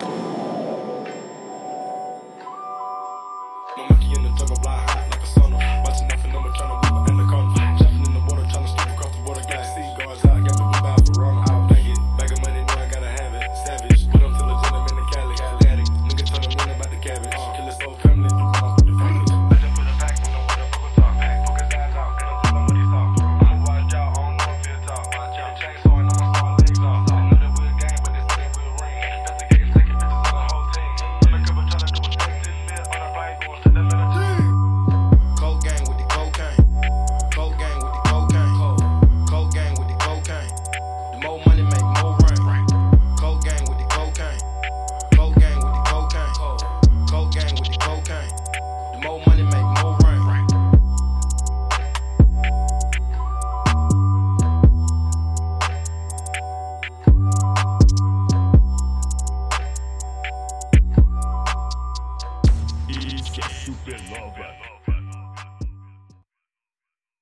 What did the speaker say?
No monkey in the jungle, fly high like a sauna. Watching out for no maternal. It's Super supernova.